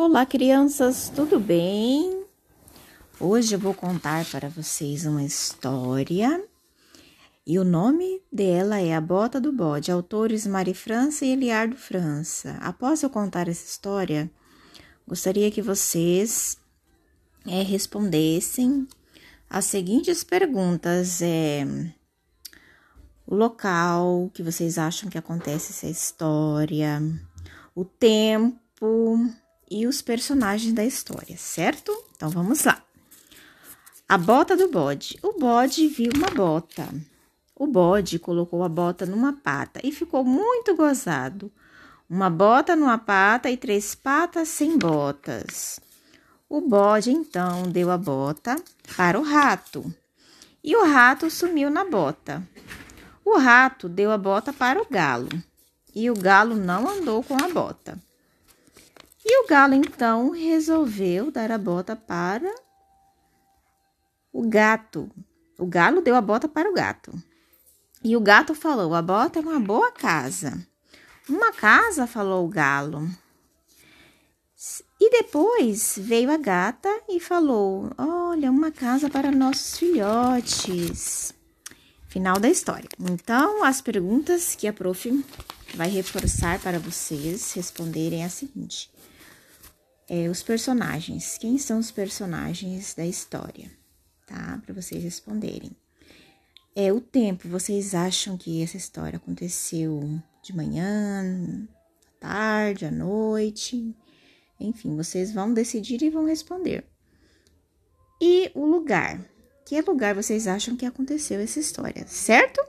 Olá, crianças, tudo bem? Hoje eu vou contar para vocês uma história e o nome dela é A Bota do Bode, autores Mari França e Eliardo França. Após eu contar essa história, gostaria que vocês é, respondessem as seguintes perguntas: é, o local que vocês acham que acontece essa história, o tempo e os personagens da história, certo? Então vamos lá. A bota do bode. O bode viu uma bota. O bode colocou a bota numa pata e ficou muito gozado. Uma bota numa pata e três patas sem botas. O bode então deu a bota para o rato e o rato sumiu na bota. O rato deu a bota para o galo e o galo não andou com a bota. E o galo então resolveu dar a bota para o gato. O galo deu a bota para o gato. E o gato falou: A bota é uma boa casa. Uma casa, falou o galo. E depois veio a gata e falou: Olha, uma casa para nossos filhotes. Final da história. Então, as perguntas que a prof vai reforçar para vocês responderem é a seguinte: é, os personagens. Quem são os personagens da história? Tá? Para vocês responderem. É o tempo. Vocês acham que essa história aconteceu de manhã, à tarde, à noite? Enfim, vocês vão decidir e vão responder. E o lugar. Que lugar vocês acham que aconteceu essa história, certo?